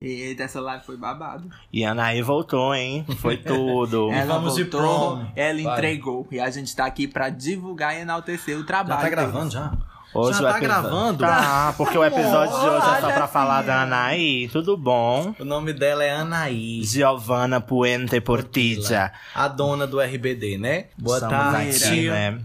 Eita, essa live foi babado. E a Anaí voltou, hein? Foi tudo. Ela vamos de voltou, ela Vai. entregou. E a gente tá aqui pra divulgar e enaltecer o Já trabalho. tá deles. gravando já? Hoje já o tá episódio- gravando? Tá, porque o episódio de hoje é só pra falar da Anaí. Tudo bom? O nome dela é Anaí. Giovanna Puente Portilla. A dona do RBD, né? Boa Estamos tarde. aqui, né?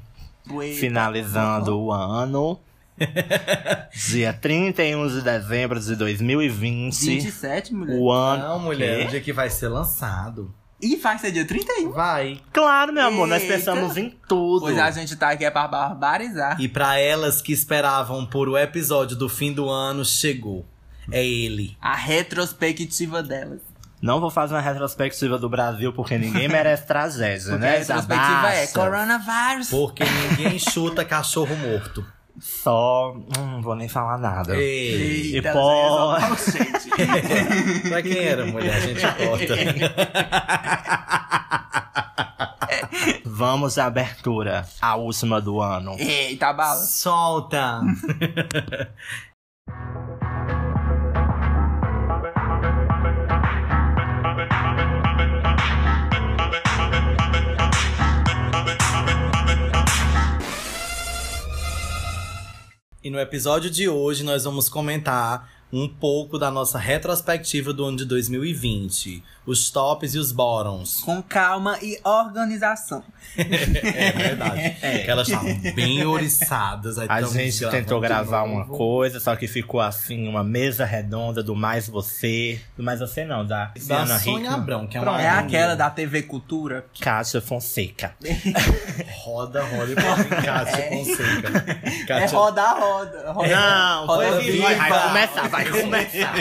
Eita, Finalizando o ano. Dia 31 de dezembro de 2020. 27, mulher. O ano. Não, mulher, o dia que vai ser lançado. E vai ser dia 31. Vai. Claro, meu amor, nós Eita. pensamos em tudo. Pois a gente tá aqui é pra barbarizar. E pra elas que esperavam por o episódio do fim do ano, chegou. É ele. A retrospectiva delas. Não vou fazer uma retrospectiva do Brasil, porque ninguém merece tragédia, Porque né? a retrospectiva é coronavírus. Porque ninguém chuta cachorro morto. Só. Hum, não vou nem falar nada. Ei. Eita, E é gente. pra quem era mulher, a gente importa. Vamos à abertura, a última do ano. Eita, bala. Solta! E no episódio de hoje nós vamos comentar um pouco da nossa retrospectiva do ano de 2020. Os tops e os bottoms. Com calma e organização. É verdade. Que elas estavam bem oriçadas. aí A gente gravando tentou gravar uma coisa, só que ficou assim, uma mesa redonda do Mais Você. Do Mais Você não, da Da Ana Sônia Hickman. Abrão, que é uma É aquela da TV Cultura. Kátia Fonseca. Roda, roda e põe Kátia Fonseca. É Kátia... roda, roda. roda Não, roda viva. vai, vai começar, vai começar.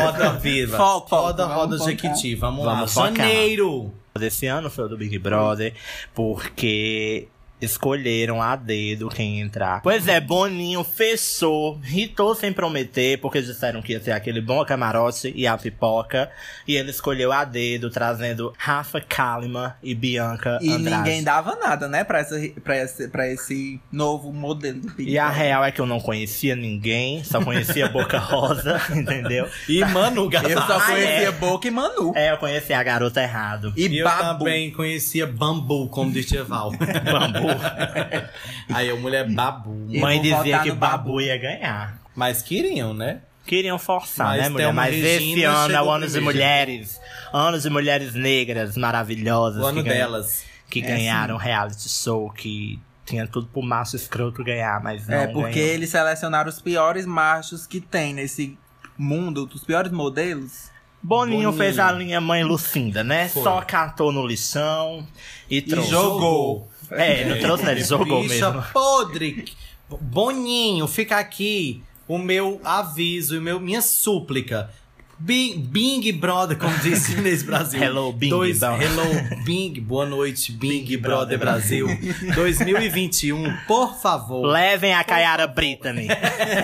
Roda viva. Foco, foco, roda, vamos roda focar. Jequiti. Vamos, Vamos lá. focar. Janeiro. Desse ano foi o do Big Brother, porque escolheram a dedo quem entrar. Pois é, Boninho fechou, ritou sem prometer, porque disseram que ia ter aquele bom camarote e a pipoca. E ele escolheu a dedo, trazendo Rafa Kalimann e Bianca E Andrade. ninguém dava nada, né? Pra, essa, pra, esse, pra esse novo modelo do Big E a real é que eu não conhecia ninguém, só conhecia Boca Rosa, entendeu? E Manu Gavassi. Eu só Ah, conhecia é? Boca e Manu. É, eu conhecia a garota errado. E, E eu Babu. também conhecia Bambu, como diz. Bambu. Aí a mulher Babu. Eu Mãe dizia que Babu Babu. ia ganhar. Mas queriam, né? Queriam forçar, Mas né, mulher? Thelma Mas esse Regina ano é o chegou ano de primeiro. mulheres. Ano de mulheres negras maravilhosas. O ano que ganha- delas. Que É, ganharam reality show, que tinha tudo pro macho escroto ganhar, mas não É, porque ganhou. eles selecionaram os piores machos que tem nesse mundo, os piores modelos. Boninho, Boninho. fez a linha Mãe Lucinda, né? Foi. Só catou no lixão e, trouxe. jogou. É, não trouxe, né? Ele jogou Bicha mesmo. podre. Boninho, fica aqui o meu aviso e meu, minha súplica. Bing, Bing Brother, como disse Inês Brasil. Hello, Bing Dois. Hello, Bing. Boa noite, Bing, Bing Brother, Brother Brasil. 2021, por favor. Levem a Kayara Brittany.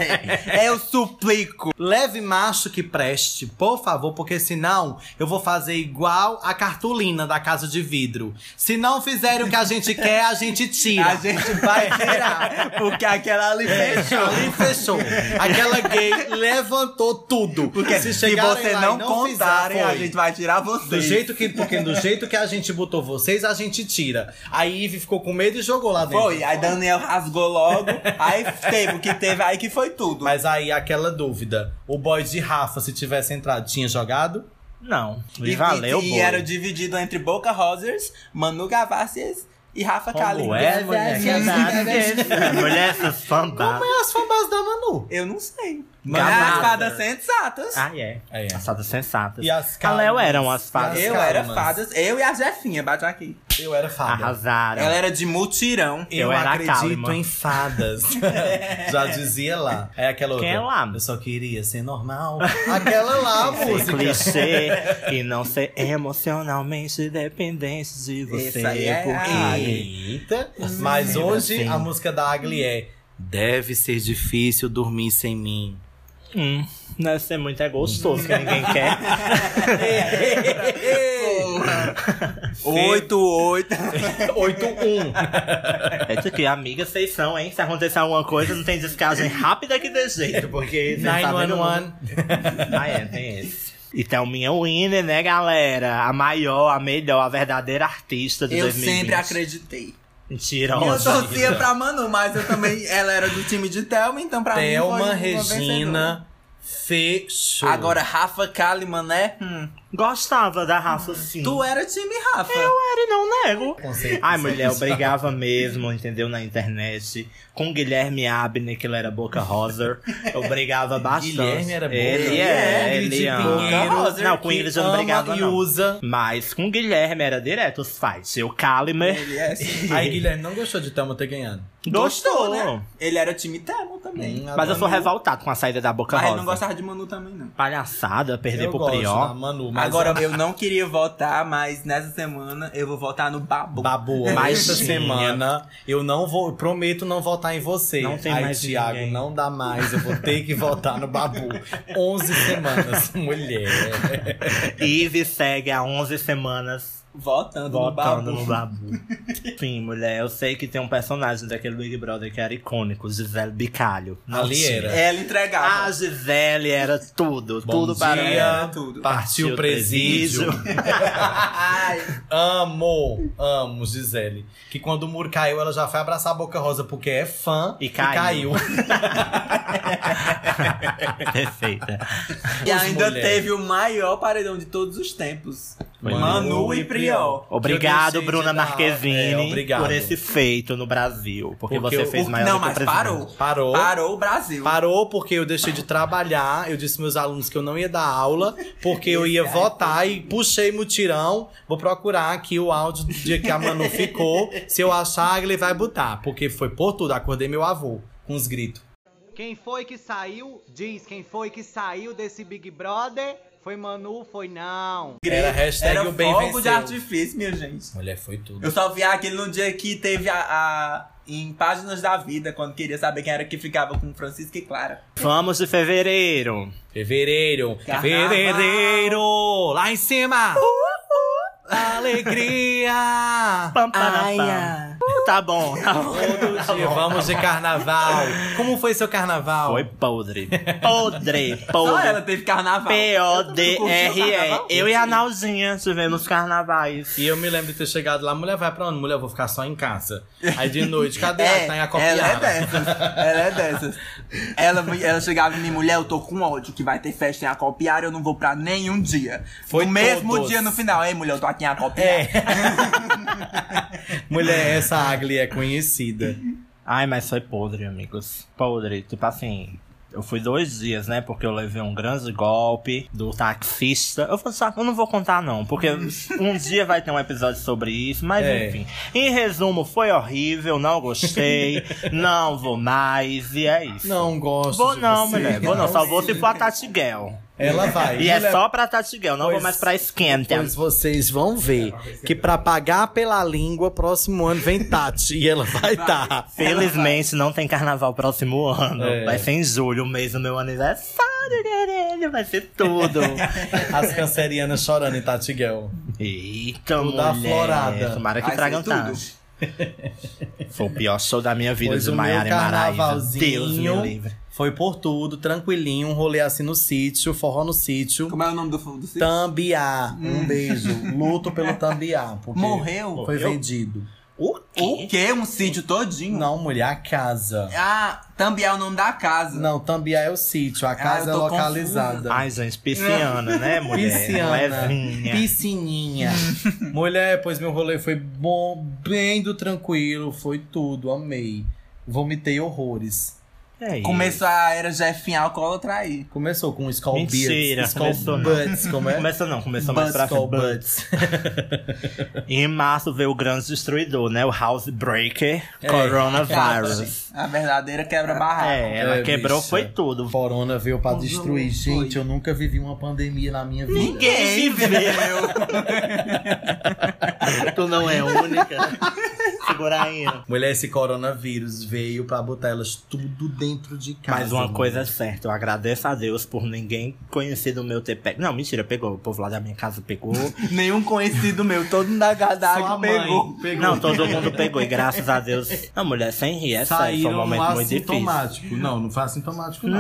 Eu suplico. Leve macho que preste, por favor, porque senão eu vou fazer igual a cartolina da casa de vidro. Se não fizerem o que a gente quer, a gente tira. A gente vai tirar. Porque aquela ali fechou. Ali fechou. Aquela gay levantou tudo. Porque se, chegarem você lá não, e contarem, fizer, a gente vai tirar Do vocês. jeito que, porque do jeito que a gente botou vocês, a gente tira. Aí Ivy ficou com medo e jogou lá dentro. Foi, aí Daniel rasgou logo. Aí teve o que teve, aí que foi tudo. Mas aí aquela dúvida: o boy de Rafa, se tivesse entrado, tinha jogado? Não, e, E, valeu, e, e era dividido entre Boca Rosers, Manu Gavassi e Rafa Como Kalimann. é, mulher? mulher, essas fantasmas. Como é as fanbase da Manu? Eu não sei. Mas nada. as fadas sensatas. Ah, é. É. As fadas sensatas. E as A Léo calmas? eram as fadas. as eu era calmas? fadas, eu e a Jefinha, bate aqui. Eu era fada. Arrasaram. Ela era de mutirão. Eu, Eu era acredito Kalimann. em fadas. Já dizia lá. É aquela outra. Quem é lá? Eu só queria ser normal. Aquela lá, a Ser música. clichê e não ser emocionalmente dependente de você. Essa aí é porque a- Eita. Mas hoje Sim. a música da Agli é Deve ser difícil dormir sem mim. Hum, deve ser muito é gostoso, que ninguém quer. Oito, oito. 8-1. É isso aqui, amiga, vocês são, hein? Se acontecer alguma coisa, não tem descagem rápida que dê jeito, porque... vocês sabem do- 911. Ah, é, tem esse. E Thelminha Winner, né, galera? A maior, a melhor, a verdadeira artista de Eu 2020. sempre acreditei. Mentira, Eu torcia pra Manu, mas eu também. Ela era do time de Thelma, então pra mim. foi Thelma Regina fechou. Agora, Rafa Kalimann, né? Hum. Gostava da Rafa, sim. Tu era time Rafa. Eu era e não nego. Conceito Ai, mulher, eu brigava mesmo, entendeu? Na internet. Com Guilherme Abner, que ele era boca rosa. Eu brigava bastante. Guilherme era boca. Ele é, ele ama. Pinheiro, Rosa, Não, com Ingrid eu não brigava, e não. usa. Mas com Guilherme era direto os fights. Eu, Kalimer, Ele é assim. Aí Guilherme não gostou de Thelma ter ganhado. Gostou. né? Ele era time Thelma também. Hum, Mas eu sou Manu- revoltado com a saída da boca Mas ele rosa. não gostava de Manu também, não. Palhaçada, perder Eu pro gosto da Prior. Manu, mas Agora, eu não queria votar, mas nessa semana eu vou votar no Babu. Babu, Mas mas essa semana eu não vou, prometo não votar em você. Não tem Aí, mais Thiago, ninguém. não dá mais, eu vou ter que votar no Babu. 11 semanas, mulher. Ive segue há 11 semanas Votando, votando no no Babu. Babu. Sim, mulher, eu sei que tem um personagem daquele Big Brother que era icônico, Gisele Bicalho. Não Ali era. Ela entregava. A Gisele era tudo, Bom tudo para dia, ela. tudo. Partiu o presídio. Ai, Amo, amo Gisele. Que quando o muro caiu, ela já foi abraçar a Boca Rosa porque é fã E caiu. Perfeita. e ainda mulher. teve o maior paredão de todos os tempos. Foi Manu e Priol. Obrigado, Bruna Marquezine, É, obrigado. por esse feito no Brasil. Porque, Porque você o- fez O- maior não, do que o mas presidente. parou. Parou. Parou o Brasil. Parou porque eu deixei de trabalhar. Eu disse meus alunos que eu não ia dar aula, porque eu ia votar e puxei mutirão. Vou procurar aqui o áudio do dia que a Manu ficou. Se eu achar, ele vai botar. Porque foi por tudo. Acordei meu avô com os gritos. Quem foi que saiu? Diz quem foi que saiu desse Big Brother? Foi Manu? Foi não. Era hashtag Era o bem fogo de artifício, minha gente. Mulher, foi tudo. Eu só vi aquele no dia que teve a, a- em Páginas da Vida, quando queria saber quem era que ficava com Francisco e Clara. Vamos de fevereiro. Fevereiro, Carnaval. fevereiro, lá em cima. Alegria. Pam, pam, Ai, pam. Tá bom, tá bom. Todo dia vamos de carnaval. Como foi seu carnaval? Foi podre. Podre, Só podre. ela teve carnaval. P-O-D-R-E. Eu e a Nalzinha tivemos carnavais. E eu me lembro de ter chegado lá, mulher, vai pra onde? Mulher, eu vou ficar só em casa. Aí de noite, cadê? É, Ah, tá em ela é dessas. Ela é dessas. Ela, ela chegava em mim, mulher, eu tô com ódio que vai ter festa em Acopiara, eu não vou pra nenhum dia. Foi no mesmo todos. dia no final. Ei, mulher, eu tô aqui em Acopiara. É. mulher, essa Agli é conhecida. Ai, mas foi podre, amigos. Podre. Tipo assim, eu fui dois dias, né? Porque eu levei um grande golpe do taxista. Eu falei, só, eu não vou contar, não. Porque um dia vai ter um episódio sobre isso. Mas É. enfim. Em resumo, foi horrível, não gostei. não vou mais. E é isso. Não gosto Vou não, mulher. Vou não. Só vou se for a Tatiguel. Ela vai. E é Mulher, só pra Tatiguel, não vou Pois- mais pra Esquenta. Pois vocês vão ver que pra pagar pela língua, próximo ano vem Tati. E ela vai tá. estar. Felizmente não tem carnaval próximo ano. É. Vai ser em julho, o mês do meu aniversário, querido. Vai ser tudo. As cancerianas chorando em Tatiguel. Eita, Tudo mulher. aflorada. Tomara que Vai tragam tudo. tanto. Foi o pior show da minha vida Pois de o meu Maiara e Maraíza. Deus me livre. Foi por tudo, tranquilinho, um rolê assim no sítio, forró no sítio. Como é o nome do do sítio? Tambiá, um beijo. Luto pelo Tambiá. Porque Morreu? Foi Morreu? vendido. O O quê? Um sítio todinho? Não, mulher, a casa. Ah, também é o nome da casa. Não, Tambiá é o sítio, a casa é eu tô localizada. Ai, gente, pisciana, né, mulher? Pisciana, Levinha. piscininha. Mulher, pois meu rolê foi bom, bem do tranquilo, foi tudo, amei. Vomitei horrores. É isso. Começou a era Jefinha alcoólatra aí. Começou com Skull Mentira, Beards, Skull começou não. Butts, como é? Começou não, começou mais pra Skull frente. Butts. E em março veio o grande destruidor, né? O Housebreaker É. Coronavirus. A verdadeira quebra-barraco. É, ela É, quebrou, bicha. foi tudo. Corona veio pra destruir. foi. Gente, eu nunca vivi uma pandemia na minha vida. Ninguém viveu. tu não é única. segura aí. Mulher, esse coronavírus veio pra botar elas tudo dentro de casa. Mas uma mulher. coisa é certa, eu agradeço a Deus por ninguém conhecido meu ter pego. Não, mentira, pegou. O povo lá da minha casa pegou. Nenhum conhecido meu, todo Sua gadagem mãe pegou. pegou. Não, todo mundo pegou. E graças a Deus. Não, mulher, sem rir, é sério. Foi um momento muito difícil. Não, não foi assintomático, não.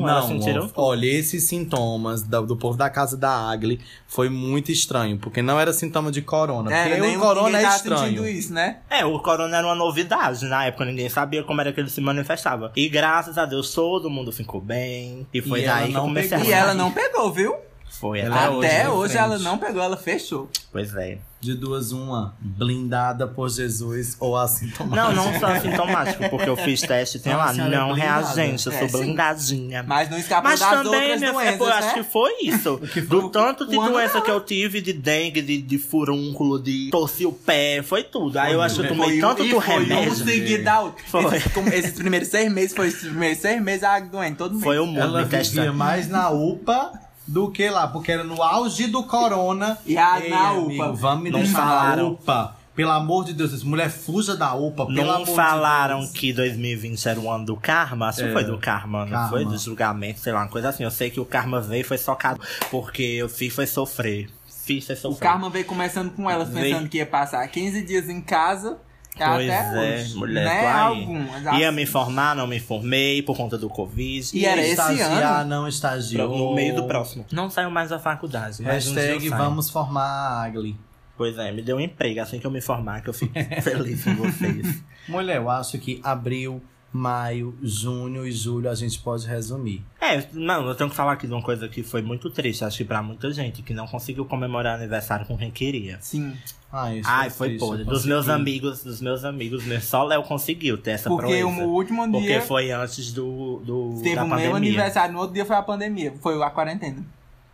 Não, elas sentiram ó, Olha, esses sintomas da- do povo da casa da Agli foi muito estranho, porque não era sintoma de corona. É, porque nem o corona é estranho. isso, né? É, o corona era uma novidade. Na época ninguém sabia como era que ele se manifestava. E graças a Deus todo mundo ficou bem. E foi E daí que eu não comecei pegou. a E ela não pegou, viu? Foi Ela até é hoje. Hoje frente. ela não pegou, ela fechou. Pois é. De duas, uma, blindada por Jesus ou assintomático. Não, não sou assintomático, porque eu fiz teste e tem lá, é não blindada. reagente, eu É, sou sim. blindadinha. Mas não escapou Mas das também, outras minha doenças, eu acho né? que foi isso. foi Do tanto de doença que eu tive, de dengue, de, de furúnculo, de torci o pé, foi tudo. Aí eu acho que eu tomei Foi tanto do remédio. Um seguido da outra. Foi. Esses, esses primeiros seis meses, foi esses primeiros seis meses a doente, todo mês. Foi o mundo Ela vivia mais na UPA do que lá, porque era no auge do corona. E a- Ei, na amigo, UPA. Vamos me Não deixar falaram. na UPA. Pelo amor de Deus, essa mulher fuja da UPA, pelo Não amor de falaram Deus. que 2020 era o ano do karma? Acho que É. foi do karma, não Karma. foi? Do julgamento, sei lá, uma coisa assim. Eu sei que o karma veio e foi socado. Porque eu fiz foi sofrer. Fiz foi O sofrer. Karma veio começando com elas, Veio. pensando que ia passar 15 dias em casa. Pois até é, hoje. mulher, né? tô aí. Algumas. Ia assim. me formar, não me formei por conta do Covid. E era esse Estagiar, ano? não estagiou. no meio do próximo. Não saiu mais da faculdade. mas um Hashtag saio. vamos formar a Agli. Pois é, me deu um emprego assim que eu me formar, que eu fico feliz com vocês. Mulher, eu acho que abril, maio, junho e julho a gente pode resumir. É, não, eu tenho que falar aqui de uma coisa que foi muito triste, acho que pra muita gente, que não conseguiu comemorar aniversário com quem queria. Sim. Ai, isso Ai, foi triste, podre. Dos meus amigos, dos meus amigos, mesmo, só Léo conseguiu ter essa Porque proeza. o último Porque dia foi antes do, do teve da o meu pandemia. aniversário, no outro dia foi a pandemia, foi a quarentena.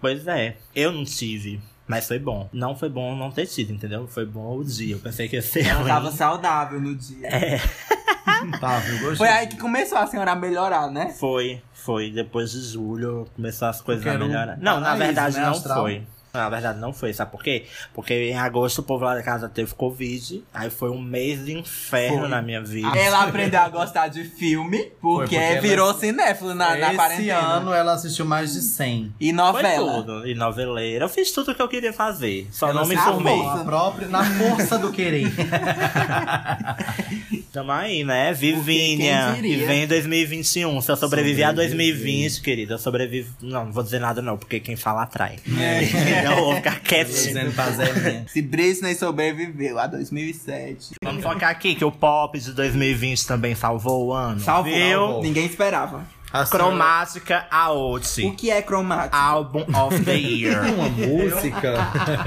Pois é, eu não tive, mas foi bom. Não foi bom não ter tido, entendeu? Foi bom o dia. Eu pensei que ia ser Ela ruim. tava saudável no dia. É, Tá, eu gostei. Foi aí que começou a senhora a melhorar, né? foi, foi. Depois de julho começou as coisas Porque a um melhorar. Não, na verdade né, não astral? foi. Na verdade não foi, sabe por quê? Porque em agosto o povo lá da casa teve Covid, aí foi um mês de inferno Foi. na minha vida. Ela aprendeu a gostar de filme, porque, porque ela- virou cinéfilo na, na Esse quarentena. ano ela assistiu mais de 100. E Foi novela. tudo. E noveleira. Eu fiz tudo o que eu queria fazer. Só Ela não me formei. formou a própria, na força do querer. Tamo aí, né? Vivinha. E vem 2021. Se eu sobreviver a Sobreviver. 2020, querida, eu sobrevivo. Não, não vou dizer nada, não, porque quem fala atrai. É. eu vou ficar quietinho. Dizendo pra. Se Britney sobreviveu a 2007. Vamos focar aqui que o pop de 2020 também salvou o ano. Salvou. Viu? Ninguém esperava. A senhora- Cromática O Aote. que é cromático? Álbum of the Year. Uma música.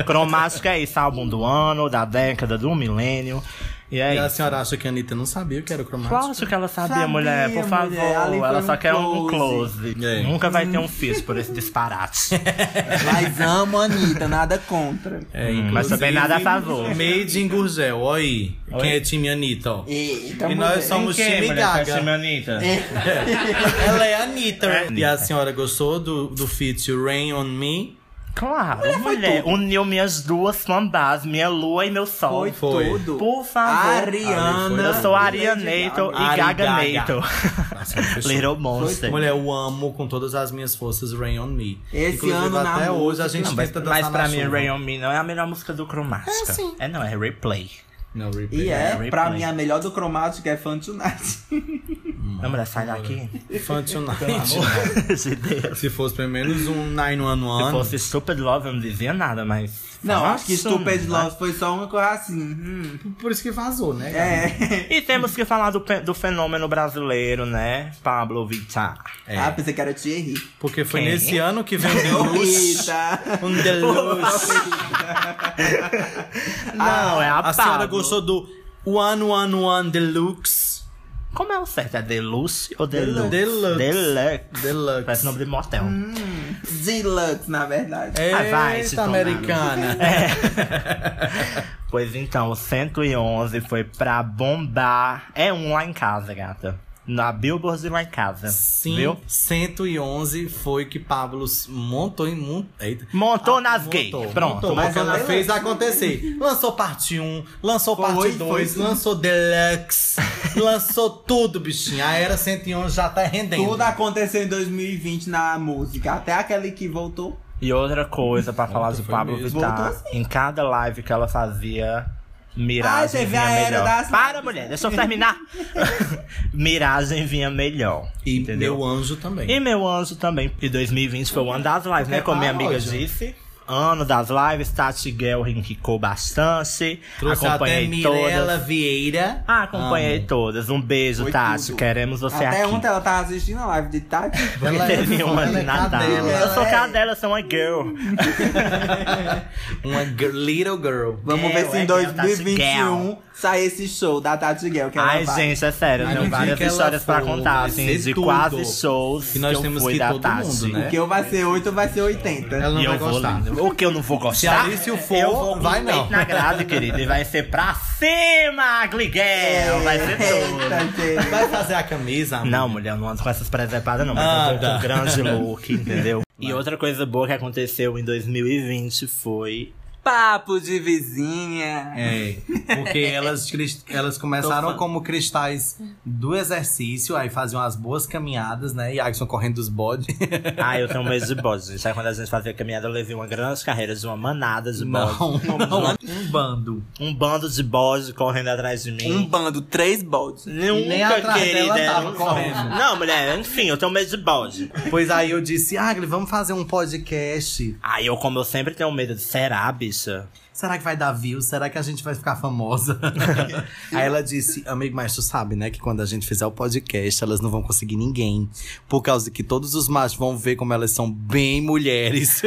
Cromática é esse álbum do ano, da década, do milênio. E é E a senhora acha que a Anitta não sabia o que era o cromático? Lógico que ela sabia, Sabia, mulher, por favor. mulher, ela só um quer um close. close. É. Nunca vai ter um fist por esse disparate. Mas amo a Anitta, nada contra. É, Hum, mas também nada a favor. Made in Gurgel, ó aí. Oi? Quem é time Anitta, ó. Eita, E nós mulher. somos time tá Gaga. Anitta? Ela é a Anitta. É. E a senhora gostou do, do feat Rain on Me? Claro, mulher. Uniu minhas duas fanbase, minha lua e meu sol. Foi, Foi. tudo. Por favor. Ariana. Eu sou Arianator Lady e Ari Gaga. Nossa, fechou. Little Monster. Mulher, eu amo com todas as minhas forças Rain on Me. Esse Inclusive, ano na até hoje a música- gente Não, mas, tenta dançar mas pra na mim, chuva. Rain on Me não é a melhor música do Cromática. É, sim. É não, é Replay. Não, replay. E é, Replay. pra mim, a melhor do cromático é Fun Tonight. Não, mulher, sai daqui. Fun Tonight. de Deus. Se fosse pelo menos um 911. Se fosse Stupid Love, eu não dizia nada, mas. Não, acho que Stupid né? Love foi só uma coisa assim. hum. Por isso que vazou, né? É. E temos que falar do, do fenômeno brasileiro, né? Pablo Vittar. É. Ah, pensei que era Thierry. Porque foi Quem? nesse ano que veio um Deluxe. Eita. um Deluxe. Não, é a, A senhora Pablo. gostou do One One One Deluxe? Como é o certo? É Deluxe ou Deluxe? Deluxe. Deluxe. Deluxe. Parece nome de motel. Deluxe, na verdade. Ah, vai, se Eita, americana. Pois então, o 111 foi pra bombar. É um lá em casa, gata. na Billboard e lá em casa. Sim, Viu? 111 foi que Pablo montou em. Eita. Montou Ah, nas gays. Pronto. montou, mas ela fez acontecer. Lançou parte 1, lançou Foi, parte foi 2, sim. lançou Deluxe, lançou tudo, bichinho. A Era 111 já tá rendendo. Tudo aconteceu em 2020 na música. Até aquele que voltou. E outra coisa pra falar de foi Pablo mesmo. Vittar. Voltou assim. Em cada live que ela fazia, Miragem vinha a era melhor. das Para, lives. mulher, deixa eu terminar. Miragem vinha melhor. E entendeu? meu anjo também. E meu anjo também. E 2020 foi o ano das lives, né? Como minha amiga paródia. disse. Ano das lives, Tati Gelring quicou bastante. Trouxe acompanhei até Mirella todas. Vieira. Ah, acompanhei Amo. todas. Um beijo, Foi Tati. tudo. Queremos você Até aqui. ontem ela tava assistindo a live de Tati. Ela é- Teve uma de é Natal. cadela. Eu sou é- cadela, sou uma girl. Uma gir- little girl. Vamos É, ver se em é a Tati 2021 sai esse show da Tati Gell. Que Ai, vai. gente, é sério. Eu Mas tenho no dia várias que ela histórias pra for, contar, vai assim, ser de tudo. quase shows Que nós eu temos fui que ir da todo Tati. mundo, né? Porque ou vai ser 8 ou vai ser 80. Ela não e vai eu vou gostar. lindo. O que eu não vou gostar? Se a Alice for, eu vou com vai o peito não. na grade, querida. E vai ser pra cima, Gliguel. Vai ser tudo. Eita, gente. Vai fazer a camisa? amor? Não, mulher, eu não ando com essas presepadas, não. Mas eu vou Anda. com grande look, entendeu? E outra coisa boa que aconteceu em 2020 foi... Papo de vizinha. É, porque elas, elas começaram como cristais do exercício, aí faziam as boas caminhadas, né? E Agson correndo dos bodes. Ah, eu tenho medo de bode. gente. Sabe quando a gente fazia caminhada, eu levei uma grande carreira de uma manada de bode. Não, não, um bando. Um bando de bode correndo atrás de mim. Um bando, três bodes. Nunca, nem atrás querida, dela um correndo. Não, mulher, enfim, eu tenho medo de bode. Pois aí eu disse, Agli, vamos fazer um podcast. Aí eu, como eu sempre tenho medo de será, bicha? Será que vai dar views? Será que a gente vai ficar famosa? aí ela disse, amigo, mas tu sabe, né? Que quando a gente fizer o podcast, elas não vão conseguir ninguém. Por causa que todos os machos vão ver como elas são bem mulheres.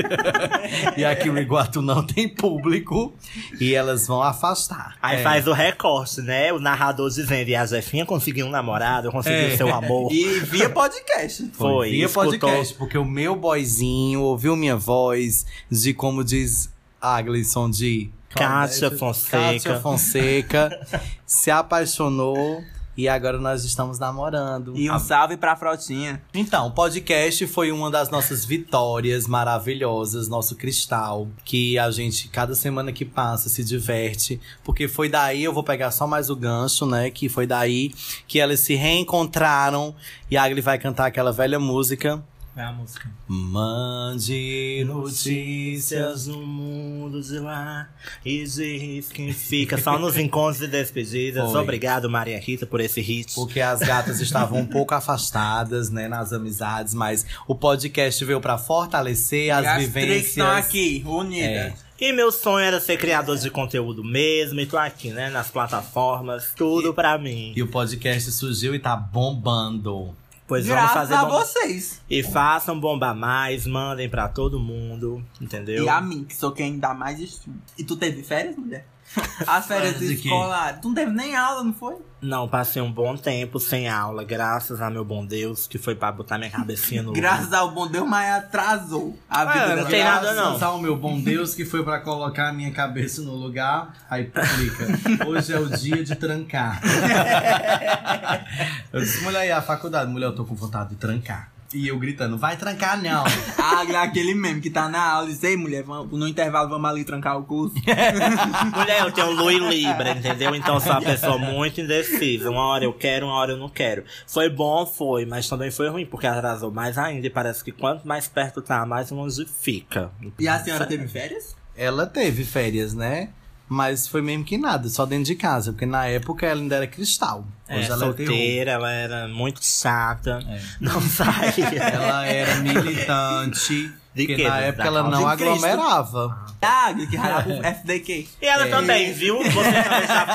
e aqui o Iguatu não tem público. E elas vão afastar. Aí É. faz o recorte, né? O narrador dizendo, e a Zefinha conseguiu um namorado, eu consegui É. seu amor. E via podcast. Foi, Via escutou. podcast, porque o meu boyzinho ouviu minha voz de como diz Aglisson de Kátia Fonseca. Kátia Fonseca se apaixonou e agora nós estamos namorando. E um salve pra Frotinha. Então, o podcast foi uma das nossas vitórias maravilhosas, nosso cristal, que a gente, cada semana que passa, se diverte. Porque foi daí, eu vou pegar só mais o gancho, né? Que foi daí que elas se reencontraram e a Agli vai cantar aquela velha música. É a música. Mande notícias. no mundo de lá e diz quem fica só nos encontros e despedidas. Foi. Obrigado, Maria Rita, por esse hit. Porque as gatas estavam um pouco afastadas, né, nas amizades, mas o podcast veio pra fortalecer as e as vivências. três estão aqui, unidas. É. E meu sonho era ser criador de conteúdo mesmo, e tô aqui, né, nas plataformas, tudo pra mim. E o podcast surgiu e tá bombando. Pois vamos Graças fazer a bomba- vocês. E façam bombar mais, mandem pra todo mundo, entendeu? E a mim, que sou quem dá mais estudo. E tu teve férias, mulher? As férias Férias de quê? escolares. Tu não teve nem aula, não foi? Não, passei um bom tempo sem aula, graças a meu bom Deus, que foi pra botar minha cabecinha no lugar. Graças ao bom Deus, mas atrasou a vida Ah, não tem nada, não. Graças ao meu bom Deus que foi pra colocar a minha cabeça no lugar. Aí publica. Hoje é o dia de trancar. eu disse, mulher, a faculdade? Mulher, eu tô com vontade de trancar. E eu gritando, vai trancar não. Ah, aquele meme que tá na aula e diz, ei, mulher, vamos, no intervalo vamos ali trancar o curso. Mulher, eu tenho lua e libra, entendeu? Então eu sou uma pessoa muito indecisa. Uma hora eu quero, uma hora eu não quero. Foi bom, foi, mas também foi ruim, porque atrasou mais ainda. E parece que quanto mais perto tá, mais longe fica. E a senhora teve férias? Ela teve férias, né? Mas foi mesmo que nada, só dentro de casa. Porque na época ela ainda era cristal. É, Hoje ela é solteira, ela era muito chata. É. Não saía. Ela era militante. De porque quê? na Da época ela não aglomerava. Ah, que o FDQ. E ela É. também, viu? Você também já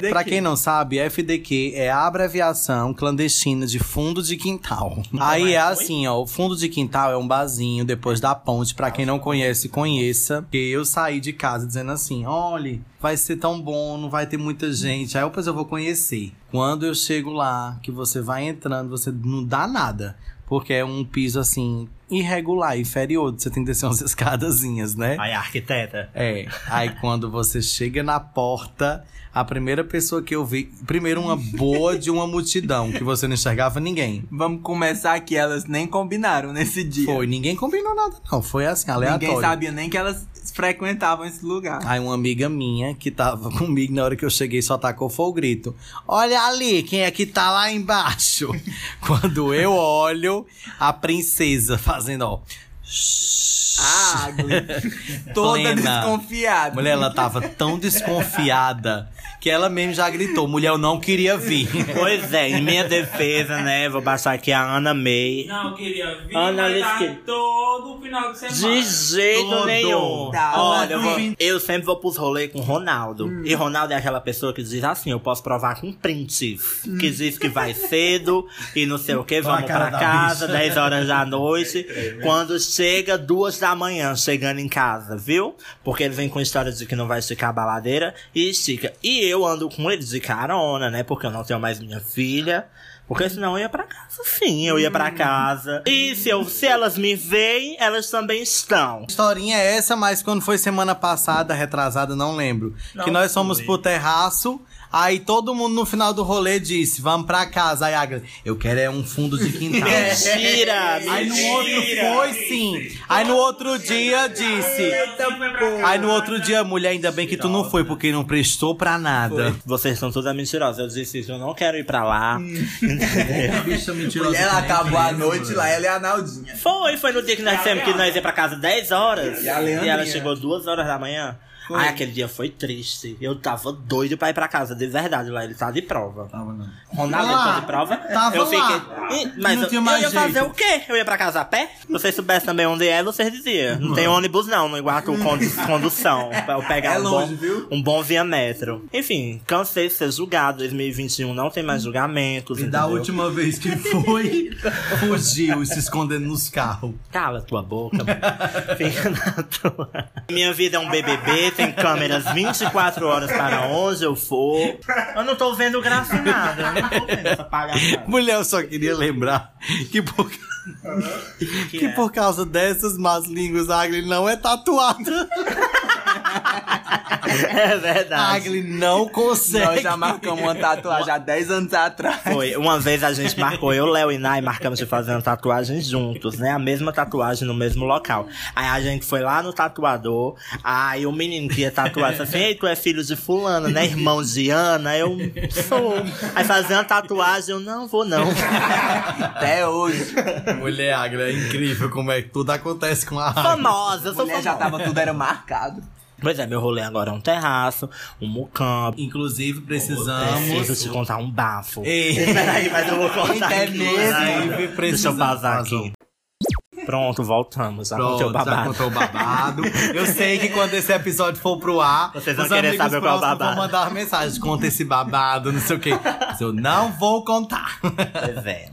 foi. Pra quem não sabe, FDQ é a abreviação clandestina de fundo de quintal. Aí é assim, ó, o fundo de quintal é um barzinho depois da ponte, pra quem não conhece, conheça. Que eu saí de casa dizendo assim: "Olha, vai ser tão bom, não vai ter muita gente". Aí depois eu vou conhecer. Quando eu chego lá, que você vai entrando, você não dá nada, porque é um piso assim irregular, inferior. Você tem que descer umas escadazinhas, né? Aí, arquiteta. É. Aí quando você chega na porta, a primeira pessoa que eu vi. Primeiro, uma boa de uma multidão, que você não enxergava ninguém. Vamos começar que elas nem combinaram nesse dia. Foi, ninguém combinou nada, não. Foi assim, aleatório. Ninguém sabia nem que elas frequentavam esse lugar. Aí uma amiga minha que tava comigo na hora que eu cheguei só tacou foi o grito. Olha ali, quem é que tá lá embaixo? Quando eu olho, a princesa fazendo, ó. Ah, Glee. Toda Plena. desconfiada. Mulher, ela tava tão desconfiada que ela mesmo já gritou. Mulher, eu não queria vir. Pois é, em minha defesa, né? Vou baixar aqui a Ana May. Não, queria vir, Ana mas tá Liske. todo final de semana. De jeito Todo. nenhum. Tá, Olha, eu, vou- eu sempre vou pros rolês com Ronaldo. E Ronaldo é aquela pessoa que diz assim: eu posso provar com prints. Que diz que vai cedo e não sei o que, a vamos pra casa, bicha. 10 horas da noite. Quando chega, duas da manhã, chegando em casa, viu? Porque ele vem com história de que não vai esticar a baladeira e estica. E eu ando com ele de carona, né? Porque eu não tenho mais minha filha. Porque senão eu ia pra casa, sim, eu ia pra casa. E se, eu, se elas me veem, elas também estão. Historinha é essa, mas quando foi semana passada, retrasada, não lembro. Não que nós fomos foi. pro terraço. Aí todo mundo no final do rolê disse: Vamos pra casa. Aí a Agla, eu quero é um fundo de quintal. Mentira! Aí no outro foi sim. Aí no outro dia disse. Aí no outro dia, mulher, ainda bem que tu não foi, porque não prestou pra nada. Vocês são todas mentirosas. Eu disse isso, eu não quero ir pra lá. Entendeu? Bicha mentirosa. Ela acabou a noite lá, ela e a Naldinha. Foi, foi no dia que nós dissemos que nós ia pra casa 10 horas. E a E ela chegou 2 horas da manhã. Foi. Aí aquele dia foi triste. Eu tava doido pra ir pra casa, de verdade. Lá ele tá de prova. Ronaldo Lá. tá de prova. Tava eu lá. fiquei. Mas Não eu, eu ia fazer jeito. o quê? Eu ia pra casa a pé? Se vocês soubessem também onde é, vocês diziam. Não tem ônibus, não, no Iguatu condu condução. Pra eu pegar É um, longe, bom, viu? um bom via metro. Enfim, cansei de ser julgado. 2021 não tem mais julgamentos. E da entendeu? última vez que foi, fugiu e se escondendo nos carros. Cala tua boca. Fica na tua. Minha vida é um BBB, tem câmeras 24 horas para onde eu for. Eu não tô vendo graça em nada. Eu não tô vendo essa palhaçada. Mulher, eu só queria lembrar que por, Que que é. por causa dessas más línguas, a Agli não é tatuada. É A verdade. Agli não consegue. Nós já marcamos uma tatuagem há 10 anos atrás. Foi, uma vez a gente marcou, eu, Léo e Nai marcamos de fazer uma tatuagem juntos, né? A mesma tatuagem no mesmo local. Aí a gente foi lá no tatuador, aí o menino que ia tatuar disse assim, ei, tu é filho de fulano, né? Irmão de Ana, eu sou. Aí fazer uma tatuagem, eu não vou não. Até hoje. Mulher, Agli, é incrível como é que tudo acontece com a Agli. Famosa, eu sou mulher famosa. já tava tudo era marcado. Pois é, meu rolê agora é um terraço, um mucampo. Inclusive, Preciso precisamos. te contar um bafo. Ei. Peraí, mas eu vou contar É aqui. mesmo? Deixa eu pausar aqui. Pronto, voltamos. Já contei o Pronto, já babado. contou o babado. Eu sei que quando esse episódio for pro ar, Vocês vão os querer saber qual é o babado. vão mandar mensagem. Conta esse babado, não sei o quê. Mas eu não vou contar. Pois é.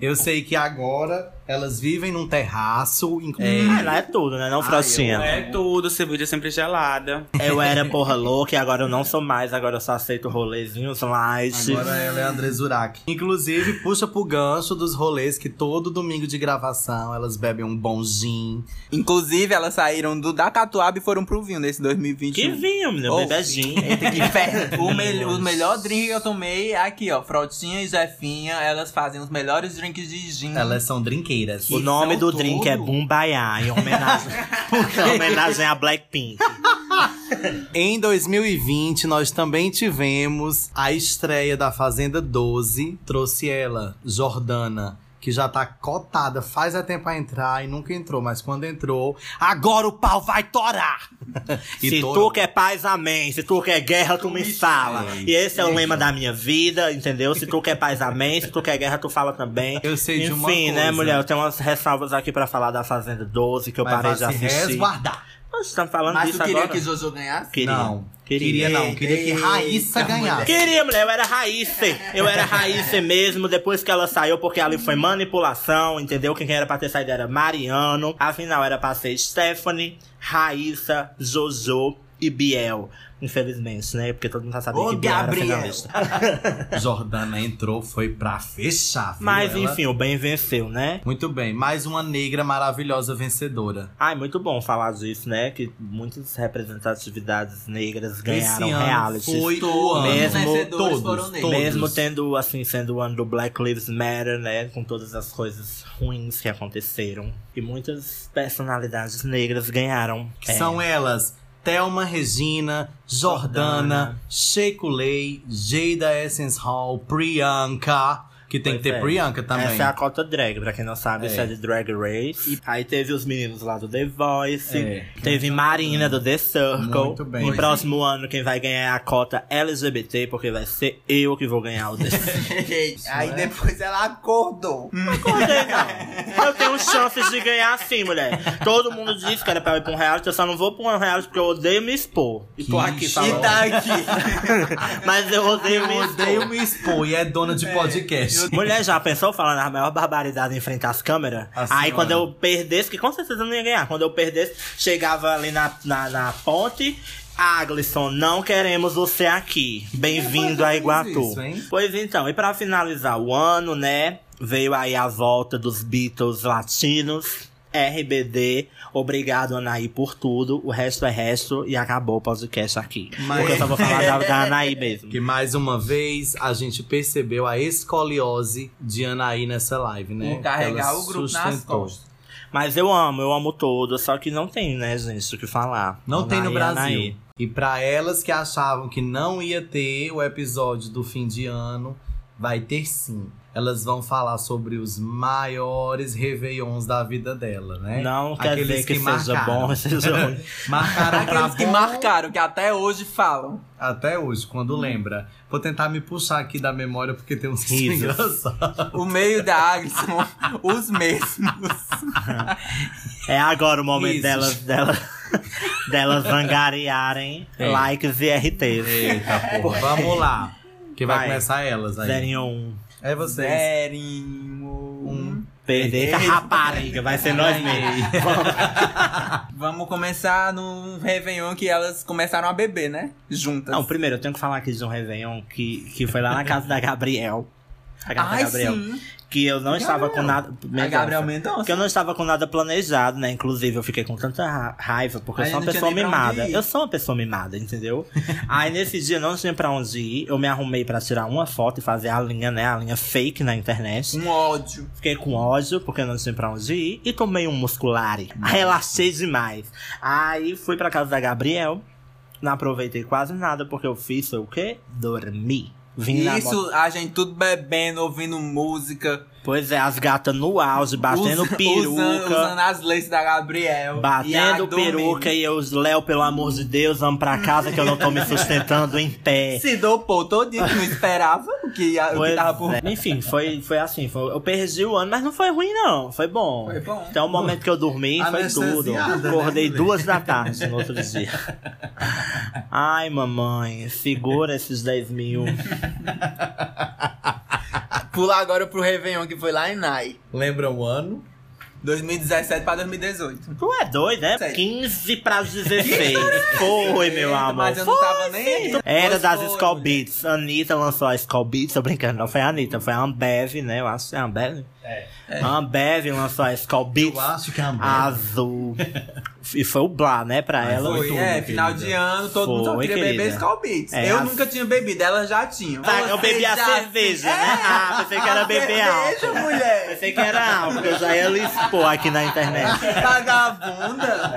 Eu sei que agora elas vivem num terraço. inclu- Ah, lá é tudo, né? Não, Frostinha? É tudo, cerveja sempre gelada. Eu era porra louca e agora eu não sou mais. Agora eu só aceito rolezinhos light. Agora ela é André Zurak. Inclusive, puxa pro gancho dos rolês que todo domingo de gravação elas bebem um bom gin. Inclusive, elas saíram do da Catuaba e foram pro vinho nesse 2021. Que vinho, menino. Oh. Bebejinho. Eita, que. O, mel- o melhor drink que eu tomei é aqui, ó. Frotinha e Jefinha, elas fazem os melhores drinks de gin. Elas são drinkeiras. O nome são do drink é. Bumbaiá, em homenagem, em homenagem a Blackpink. Em 2020, nós também tivemos a estreia da Fazenda 12. Trouxe ela, Jordana, que já tá cotada faz a tempo a entrar e nunca entrou, mas quando entrou, agora o pau vai torar! Se torou. tu quer paz, amém. Se tu quer guerra, tu me fala. E esse é o lema da minha vida, entendeu? Se tu quer paz, amém. Se tu quer guerra, tu fala também. Eu sei de Enfim, uma né, coisa. mulher? Eu tenho umas ressalvas aqui pra falar da Fazenda 12, que eu Mas parei de se assistir. resguardar. Você tá falando Mas disso tu queria agora? que Jojo ganhasse? Queria. Não, Queria. queria não. Queria que Raíssa ganhasse. Queria, mulher, eu era Raíssa. Eu era Raíssa mesmo, depois que ela saiu, porque ali foi manipulação, entendeu? Quem era pra ter saído era Mariano. Afinal, era pra ser Stephanie, Raíssa, Jojo e Biel. Infelizmente, né? Porque todo mundo já sabia Ô, que Biel era Gabriel. finalista. Jordana entrou, foi pra fechar. viu Mas ela? enfim, o bem venceu, né? Muito bem, mais uma negra maravilhosa vencedora. Ai, muito bom falar disso, né? Que muitas representatividades negras ganharam Esse ano reality. foi o Todos ano. Mesmo- vencedores todos, foram todos. Mesmo tendo, assim, sendo o ano do Black Lives Matter, né? Com todas as coisas ruins que aconteceram. E muitas personalidades negras ganharam. Que É, são elas: Thelma Regina, Jordana, Jordana. Sheiko Lay, Jada Essence Hall, Priyanka. Que tem que Pois ter é. Priyanka também. Essa é a cota drag, pra quem não sabe, É. isso é de Drag Race. E aí teve os meninos lá do The Voice. É. Teve Marina do The Circle. Muito bem. E próximo ano quem vai ganhar é a cota LGBT, porque vai ser eu que vou ganhar o The Circle. Aí depois ela acordou. Acordei, não. Eu tenho chances de ganhar assim, mulher. Todo mundo disse que era pra eu ir pra um reality, eu só não vou pra um reality porque eu odeio me expor. E tô aqui falando. E tá aqui. Mas eu odeio Eu me expor. odeio me expor e é dona de podcast. Mulher já pensou falando a maior barbaridade em frente às câmeras? A Aí quando eu perdesse, que com certeza eu não ia ganhar, quando eu perdesse, chegava ali na, na, na ponte. Aglisson, não queremos você aqui. Bem-vindo a fiz Iguatu. isso, pois então, e pra finalizar o ano, né? Veio aí a volta dos Beatles latinos. RBD, obrigado Anaí por tudo. O resto é resto e acabou o podcast aqui. Mas- Porque eu só vou falar da, da Anaí mesmo. Que mais uma vez a gente percebeu a escoliose de Anaí nessa live, né? Vou carregar ela o grupo nas sustentou. costas. Mas eu amo, eu amo todos, só que não tem, né, gente, o que falar. Não tem no Anaí, Brasil. Anaí. E pra elas que achavam que não ia ter o episódio do fim de ano, vai ter sim. Elas vão falar sobre os maiores réveillons da vida dela, né? Não quer dizer que, seja marcaram. bom seja ruim. Marcaram Aqueles que bom marcaram, que até hoje falam. até hoje, quando lembra. Vou tentar me puxar aqui da memória, porque tem uns Risos. engraçados. O meio da Agson, os mesmos. É agora o momento delas, delas, delas vangarearem É. likes e RTs. Eita, porra. Vamos lá. Que vai, Vai. começar elas aí. Zerinho um. É vocês. Zerinho. Um. Perder a rapariga, vai ser nós mesmos. Vamos começar no Réveillon que elas começaram a beber, né? Juntas. Não, primeiro eu tenho que falar aqui de um Réveillon que, que foi lá na casa da Gabriel. A casa da Ai, Gabriel. sim. Que eu não estava com nada. A Gabriel Mendonça. Que eu não estava com nada planejado, né? Inclusive, eu fiquei com tanta ra- raiva, porque Aí eu sou uma pessoa mimada. Eu sou uma pessoa mimada, entendeu? Aí nesse dia não tinha pra onde ir. Eu me arrumei pra tirar uma foto e fazer a linha, né? A linha fake na internet. Um ódio. Fiquei com ódio, porque eu não tinha pra onde ir. E tomei um musculare. Relaxei demais. Aí fui pra casa da Gabriel. Não aproveitei quase nada, porque eu fiz o quê? Dormi. Moto. Isso, a gente tudo bebendo, ouvindo música. Pois é, as gatas no auge, batendo usa- peruca. Usando, usando as leis da Gabriel. e a Batendo dormindo. peruca e eu, Léo, pelo amor de Deus, vamos pra casa que eu não tô me sustentando em pé. Se dopou todo dia que não esperava o que, ia- o que tava por é. Enfim, foi, foi assim. foi- eu perdi o ano, mas não foi ruim, não. Foi bom. Foi bom. Então, o momento que eu dormi foi tudo. Né, Acordei mulher? duas da tarde no outro dia. Ai, mamãe, segura esses 10 mil. Pular agora pro Réveillon, que foi lá em Nai. Lembra o ano? 2017 pra 2018. Tu é doido, né? Sério. 15 pra 16. Foi, meu amor. Mas eu não tava nem aí. Era das foi, Skull. Beats. Anitta lançou a Skull Beats, tô brincando, não foi a Anitta, foi a Ambev, né? Eu acho que é a Ambev. É. A Ambev lançou a Skull Beats Eu acho que é a Ambev. azul. e foi o Blá, né, pra ela. Foi, tudo, é, final querida. de ano, todo mundo só Foi, queria beber querida. Skull Beats. É, eu a- nunca tinha bebido, elas já tinham. Tá, eu bebi a cerveja, né? Ah, pensei que era beber cerveja, álcool. mulher. Pensei que era álcool, eu já ia lhe expor aqui na internet. Vagabunda.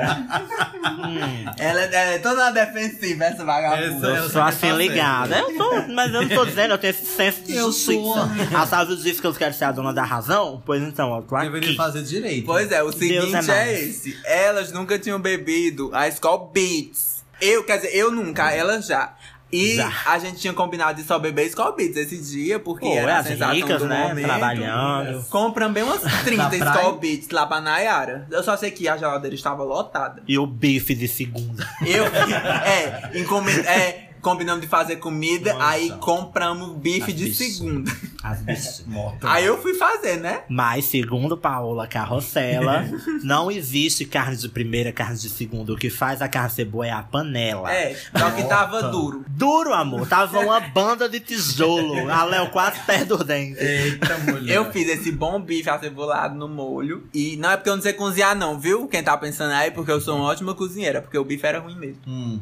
ela, ela é toda na defensiva, essa vagabunda. Essa- Eu ela sou quer assim ligada. Eu tô, mas eu não tô dizendo, eu tenho esse senso de Eu justiça. sou. A Sávio disse que eu quero ser a dona da razão? Pois então, eu tô aqui. Deveria fazer direito. Pois é, o seguinte Deus é é, mais. esse. Elas nunca tinham bebido a Skull Beats. Eu, quer dizer, eu nunca, elas já. E Já. a gente tinha combinado de só beber Skull Beats esse dia, porque Pô, era é as ricas, né? momento. Trabalhando. Compramos bem umas 30 Na praia? Skull Beats lá pra Nayara. Eu só sei que a geladeira estava lotada. E o bife de segunda. Eu, é, encomen- é, combinamos de fazer comida, Nossa. aí compramos bife As de bichas. segunda. As bichas. Aí eu fui fazer, né? Mas, segundo Paola Carrossela, não existe carne de primeira, carne de segunda. O que faz a carne ser boa é a panela. É, só que tava duro. Duro, amor. Tava uma banda de tijolo. A Léo quase perde o dente. Eita, mulher. Eu fiz esse bom bife acebolado no molho. E não é porque eu não sei cozinhar, não, viu? Quem tá pensando aí, porque eu sou uma ótima cozinheira, porque o bife era ruim mesmo. Hum.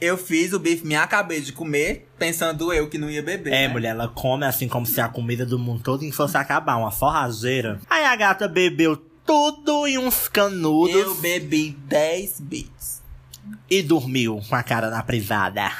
Eu fiz o bife, me acabei de comer, pensando eu que não ia beber. É, né? mulher, ela come assim como se a comida do mundo todo fosse acabar, uma forrageira. Aí a gata bebeu tudo em uns canudos Eu bebi 10 bits. e dormiu com a cara na privada.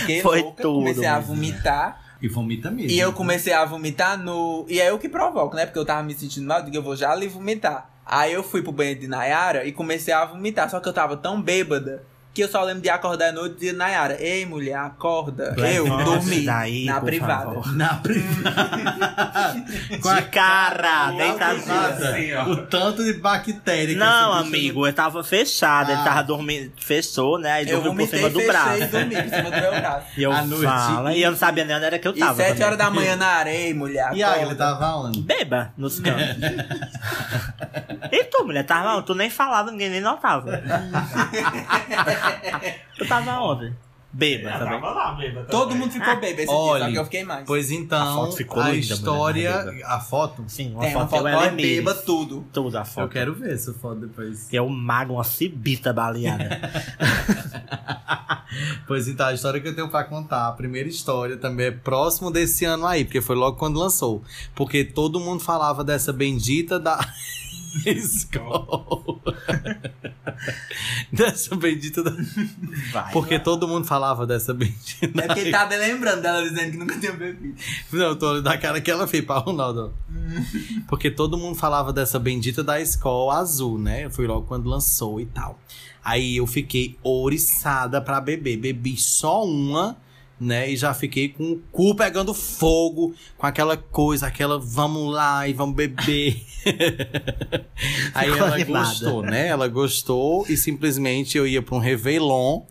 Fiquei Foi louca, tudo, comecei a vomitar. E vomita mesmo. E eu comecei a vomitar no. E é eu que provoco, né? Porque eu tava me sentindo mal, eu digo, eu vou já ali vomitar. Aí eu fui pro banheiro de Nayara e comecei a vomitar. Só que eu tava tão bêbada que eu só lembro de acordar à noite e dizer, Nayara, ei mulher, acorda. eu dormi daí, na privada. favor. Na privada. Com a De cara, Nada. deitadinha. Assim, ó. O tanto de bactéria Não, amigo, eu tava fechado, ele Ah. tava dormindo, fechou, né? Aí Eu dormiu por cima do braço. e dormi por cima do meu braço. E eu fala, e eu não sabia nem onde era que eu E tava. sete também. horas da manhã na areia, mulher, E aí, ele tava onde? Beba nos cantos. e tu, mulher, tava onde? Tu nem falava, ninguém nem notava. tu tava onde? Beba também. lá. Todo mundo ficou bêbado esse dia, Olha, só que eu fiquei mais. Pois A então, foto ficou a, linda, história. mulher, a foto? Sim, uma Tem uma foto foto eu ela beba tudo. Tudo a foto. Eu quero ver essa foto depois. Eu mago uma cibita baleada. Pois então, a história que eu tenho pra contar, a primeira história também é próximo desse ano aí, porque foi logo quando lançou. Porque todo mundo falava dessa bendita da escola. dessa bendita da. Vai. Porque todo mundo falava dessa bendita. É porque ele tava lembrando dela dizendo que nunca tinha bebido. Não, eu tô da cara que ela fez pra Ronaldo. Porque todo mundo falava dessa bendita da escola azul, né? Foi logo quando lançou e tal. Aí eu fiquei ouriçada pra beber. Bebi só uma, né? E já fiquei com o cu pegando fogo, com aquela coisa, aquela vamos lá e vamos beber. Aí Ficou ela animada. gostou, né? Ela gostou e simplesmente eu ia pra um Réveillon,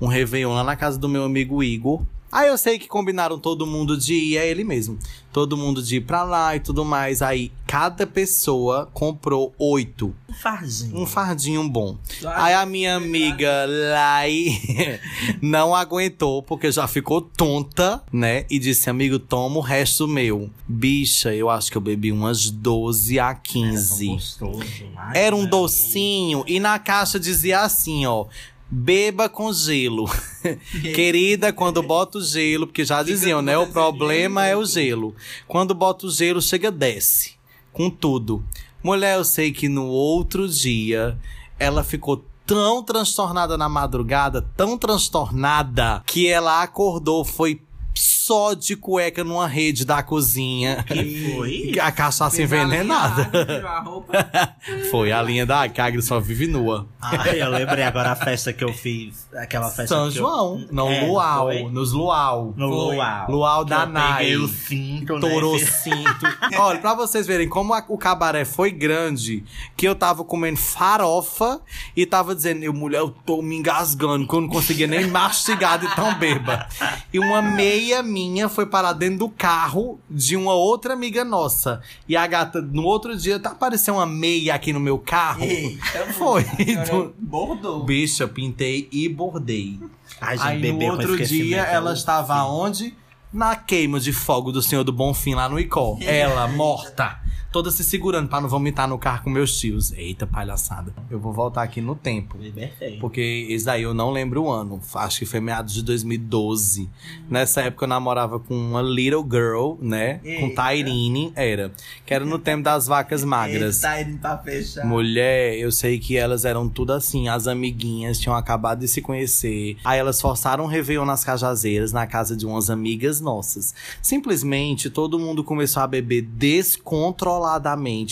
um Réveillon lá na casa do meu amigo Igor. Aí eu sei que combinaram todo mundo de ir, é ele mesmo. Todo mundo de ir pra lá e tudo mais. Aí cada pessoa comprou oito. Um farzinho. Um fardinho bom. Aí a minha amiga Lai não aguentou, porque já ficou tonta, né? E disse, amigo, toma o resto meu. Bicha, eu acho que eu bebi umas 12 a 15. Gostoso. Ai, Era um que docinho e na caixa dizia assim, ó. Beba com gelo. Querida, quando bota o gelo, porque já diziam, né? O problema isso. é o gelo. Quando bota o gelo, chega desce. Com tudo. Mulher, eu sei que no outro dia ela ficou tão transtornada na madrugada, tão transtornada, que ela acordou, foi só de cueca numa rede da cozinha. Que foi? A cachaça Fez envenenada. A roupa. Foi a linha da Cagre só vive nua. Ai, eu lembrei agora a festa que eu fiz. Aquela festa São que eu- João, não É, Luau, foi? nos Luau. No Foi. Luau. Luau Que da eu Nai. o cinto, né? Torou cinto. Olha, pra vocês verem como a- o cabaré foi grande, que eu tava comendo farofa e tava dizendo, eu, mulher, eu tô me engasgando, que eu não conseguia nem mastigar de tão beba. E uma meia minha foi parar dentro do carro de uma outra amiga nossa. E a gata, no outro dia, tá aparecendo uma meia aqui no meu carro. Eita, Foi. senhora Bordou. Bicha, pintei e bordei. Ai, gente, Aí no bebeu com outro dia eu- ela estava onde? Na queima de fogo do Senhor do Bonfim lá no Icó. Ela, morta. Toda se segurando pra não vomitar no carro com meus tios. Eita, palhaçada. Eu vou voltar aqui no tempo. Libertei. Porque esse daí eu não lembro o ano. Acho que foi meados de 2012. Nessa época eu namorava com uma little girl, né? Com Eita. Tairine, era. Que era no tempo das vacas magras. Ele tá indo pra fechar. Mulher, eu sei que elas eram tudo assim, as amiguinhas tinham acabado de se conhecer. Aí elas forçaram um Réveillon nas Cajazeiras, na casa de umas amigas nossas. Simplesmente todo mundo começou a beber descontroladamente,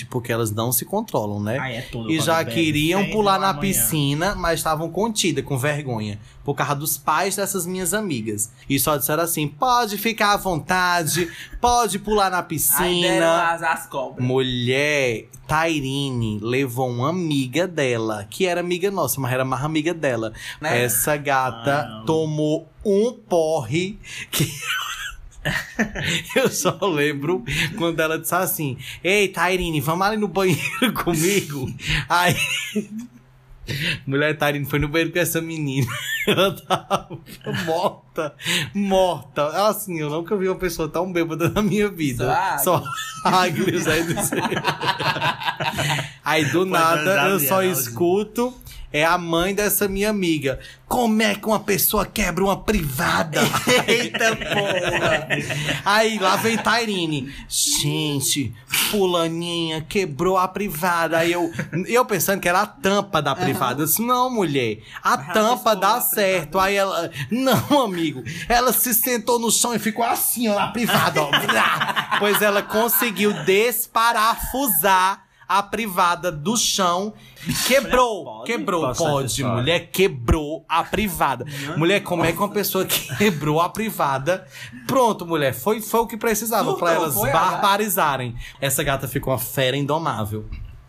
porque elas não se controlam, né? Ai, é tudo E já queriam pular na piscina, mas estavam contidas, com vergonha. Por causa dos pais dessas minhas amigas. E só disseram assim: pode ficar à vontade, pode pular na piscina. as, as cobras. Mulher, Tairine levou uma amiga dela, que era amiga nossa, mas era mais amiga dela. Né? Essa gata Ah, tomou um porre que. Eu só lembro quando ela disse assim: Ei, Tairine, vamos ali no banheiro comigo. Aí. Mulher Tairine foi no banheiro com essa menina. Ela tava morta, morta. Assim, eu nunca vi uma pessoa tão bêbada na minha vida. Só aí do céu. Aí do nada eu só escuto. É a mãe dessa minha amiga. Como é que uma pessoa quebra uma privada? Eita porra! Aí lá vem Tairine. Gente, fulaninha quebrou a privada. Aí eu, eu pensando que era a tampa da privada. Eu disse, não, mulher, a tampa dá certo. Aí ela, não, amigo. Ela se sentou no chão e ficou assim, ó, na privada, ó. Pois ela conseguiu desparafusar a privada do chão. Quebrou, Pode quebrou, pode, mulher quebrou a privada. Mulher, como é que uma pessoa quebrou a privada? Pronto, mulher, foi, foi o que precisava pra elas barbarizarem. Essa gata ficou uma fera indomável.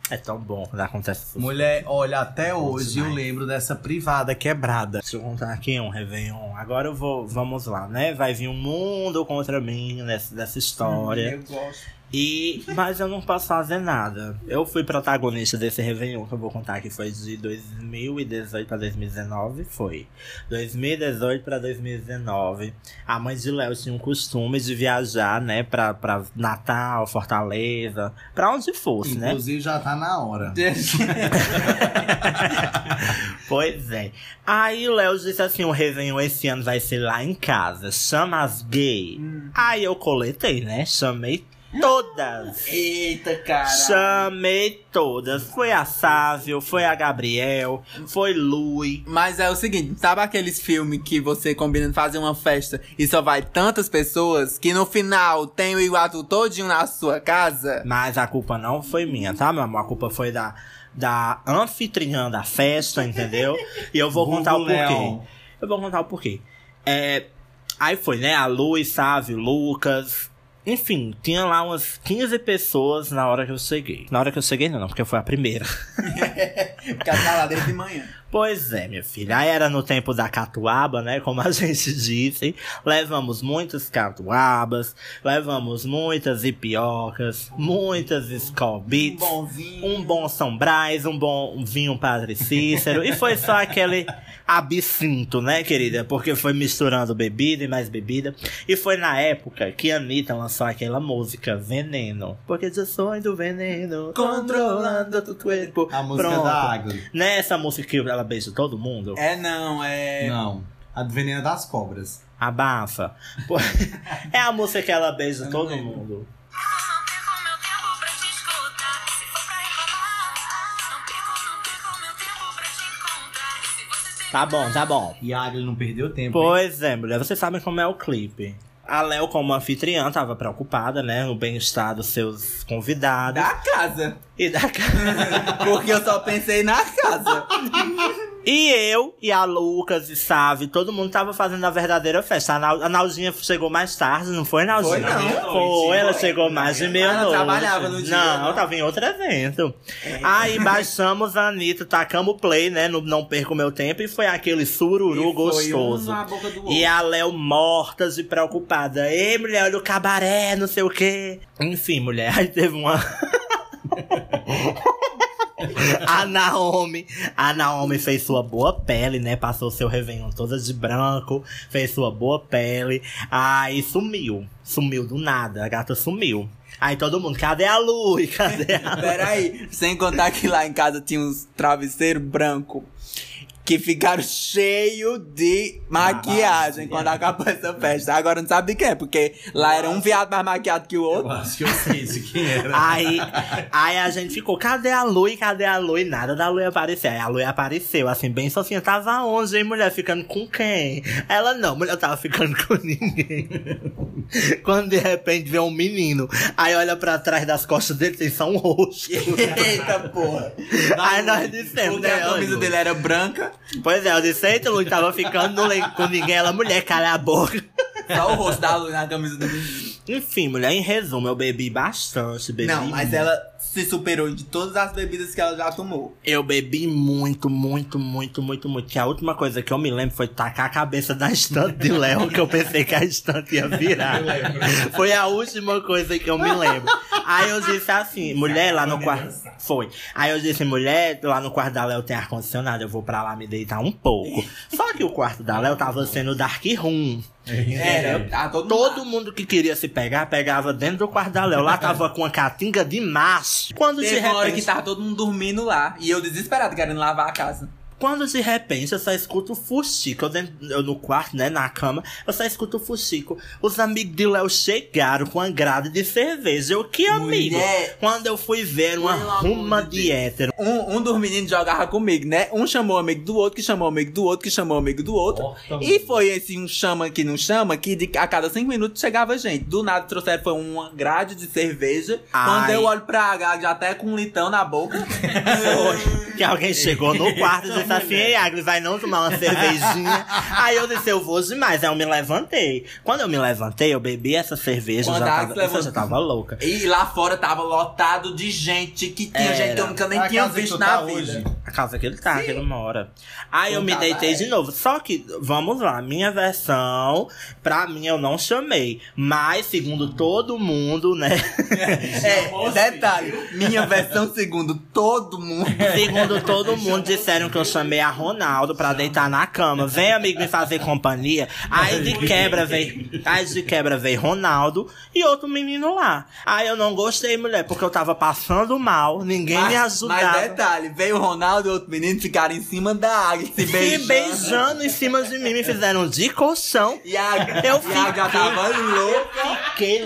É tão bom quando acontece isso. Mulher, olha, até hoje eu lembro dessa privada quebrada. Deixa eu contar aqui um Réveillon. Agora eu vou, vamos lá, né? Vai vir um mundo contra mim nessa, dessa história. Eu gosto. E, mas eu não posso fazer nada. Eu fui protagonista desse Réveillon que eu vou contar que foi de 2018 pra 2019. Foi. 2018 pra 2019. A mãe de Léo tinha um costume de viajar, né? Pra, pra Natal, Fortaleza, pra onde fosse, né? Inclusive já tá na hora. Pois é. Aí o Léo disse assim: o Réveillon esse ano vai ser lá em casa. Chama as gay. Aí eu coletei, né? Chamei todas. Eita, cara. Chamei todas. Foi a Sávio, foi a Gabriel, foi Lui. Mas é o seguinte, sabe aqueles filmes que você combina de fazer uma festa e só vai tantas pessoas que no final tem o iguatu todinho na sua casa? Mas a culpa não foi minha, tá, meu amor? A culpa foi da, da anfitriã da festa, entendeu? E eu vou contar o porquê. Eu vou contar o porquê. É, aí foi, né? A Lu, Sávio, Lucas. Enfim, tinha lá umas 15 pessoas na hora que eu cheguei. Na hora que eu cheguei, não, porque foi a primeira. Ficar lá desde de manhã. Pois é, minha filha. Aí era no tempo da catuaba, né? Como a gente disse. Levamos muitas catuabas, levamos muitas ipiocas, muitas escobites. Um bom vinho. Um bom São Brás, um bom vinho Padre Cícero. e foi só aquele absinto, né, querida? Porque foi misturando bebida e mais bebida. E foi na época que a Anitta lançou aquela música Veneno. Porque eu sou do veneno, controlando tu corpo. A música Pronto. da Agli. Nessa música que ela beija todo mundo, É não, é. Não. A do veneno das cobras. abafa. É a música que ela beija Eu todo lembro. mundo. Tá bom, tá bom. E a Agli não perdeu tempo. hein? Pois é, mulher, vocês sabem como é o clipe. A Léo, como anfitriã, tava preocupada, né? No bem-estar dos seus convidados. Da casa. E da casa. Porque eu só pensei na casa. E eu, e a Lucas, e Save, todo mundo tava fazendo a verdadeira festa. A, Nau- a Naldinha chegou mais tarde, não foi, Naldinha? Foi, não. Foi, ela chegou mais de meia-noite. trabalhava no dia, Não, não? tava em outro evento. Aí baixamos a Anitta, tacamos play, né? No Não Perco Meu Tempo, e foi aquele sururu E foi gostoso. um na boca do E a Léo morta e preocupada. Ei, mulher, olha o cabaré, não sei o quê. Enfim, mulher, aí teve uma. A Naomi, a Naomi fez sua boa pele, né? Passou seu Réveillon toda de branco, fez sua boa pele. Aí sumiu, sumiu do nada, a gata sumiu. Aí todo mundo, cadê a Lu? Cadê a? Peraí, sem contar que lá em casa tinha uns travesseiros brancos que ficaram cheios de maquiagem quando acabou essa festa. Agora não sabe de quê, porque lá era um viado mais maquiado que o Eu outro. acho que eu sei de quem era. Aí, aí a gente ficou, cadê a Lu? E cadê a Lu? E nada da Lu aparecer. Aí a Lu apareceu, assim, bem sozinha. Tava onde, hein, mulher? Ficando com quem? Ela não, mulher tava ficando com ninguém. Quando de repente vê um menino, aí olha pra trás das costas dele, tem só um rosto. Eita porra. aí nós dissemos, Porque né? a camisa Lu? dele era branca, Pois é, eu disse, eita, Lu, tava ficando com ninguém. Ela, mulher, cala a boca. só o rosto da luz na camisa do menino. Enfim, mulher, em resumo, eu bebi bastante, bebi Não, mas muito. ela se superou de todas as bebidas que ela já tomou. Eu bebi muito, muito, muito, muito, muito. Que a última coisa que eu me lembro foi tacar a cabeça da estante de Léo, que eu pensei que a estante ia virar. Foi a última coisa que eu me lembro. Aí eu disse assim, mulher, lá no quarto. Foi. Aí eu disse, mulher, lá no quarto da Léo tem ar-condicionado, eu vou pra lá me deitar um pouco. Só que o quarto da Léo tava sendo dark room. Era, tá todo, Todo mundo que queria se pegar, pegava dentro do quarto da Léo. Lá tava com uma catinga de macho. Quando de Teve uma hora que repente. tava todo mundo dormindo lá. E eu desesperado, querendo lavar a casa. Quando de repente eu só escuto o fuxico, eu, dentro, eu no quarto, né, na cama, eu só escuto o fuxico. Os amigos de Léo chegaram com uma grade de cerveja. Eu, que amigo? Mulher. Quando eu fui ver uma Pelo ruma de de hétero. Um, um dos meninos jogava comigo, né? Um chamou o amigo do outro, que chamou o amigo do outro, que chamou o amigo do outro. E foi esse um chama que não chama, que de, a cada cinco minutos chegava gente. Do nada trouxeram foi uma grade de cerveja. Ai. Quando eu olho pra H, já até com um litão na boca. Foi. Que alguém chegou no quarto e disse assim: Ei, Agnes, vai não tomar uma cervejinha? Aí eu disse: Eu vou demais. Aí eu me levantei. Quando eu me levantei, eu bebi essa cerveja. Quando já a tava, eu já tava louca. E lá fora tava lotado de gente que tinha Era. gente que eu nunca nem A tinha visto tu na tá vida. hoje. A casa que ele tá, que ele mora. Aí eu me deitei é. de novo. Só que, vamos lá, minha versão, pra mim eu não chamei. Mas, segundo todo mundo, né? É, detalhe, minha versão segundo todo mundo. segundo todo mundo, disseram que eu chamei a Ronaldo pra deitar na cama. Vem, amigo, me fazer companhia. Aí de quebra veio. Aí de quebra veio Ronaldo e outro menino lá. Aí eu não gostei, mulher, porque eu tava passando mal, ninguém me Mas, ajudava. mas detalhe, veio o Ronaldo e outro menino ficaram em cima da água, se Se beijando. beijando em cima de mim, me fizeram de colchão. E a, Eu e a já tava louca. Fiquei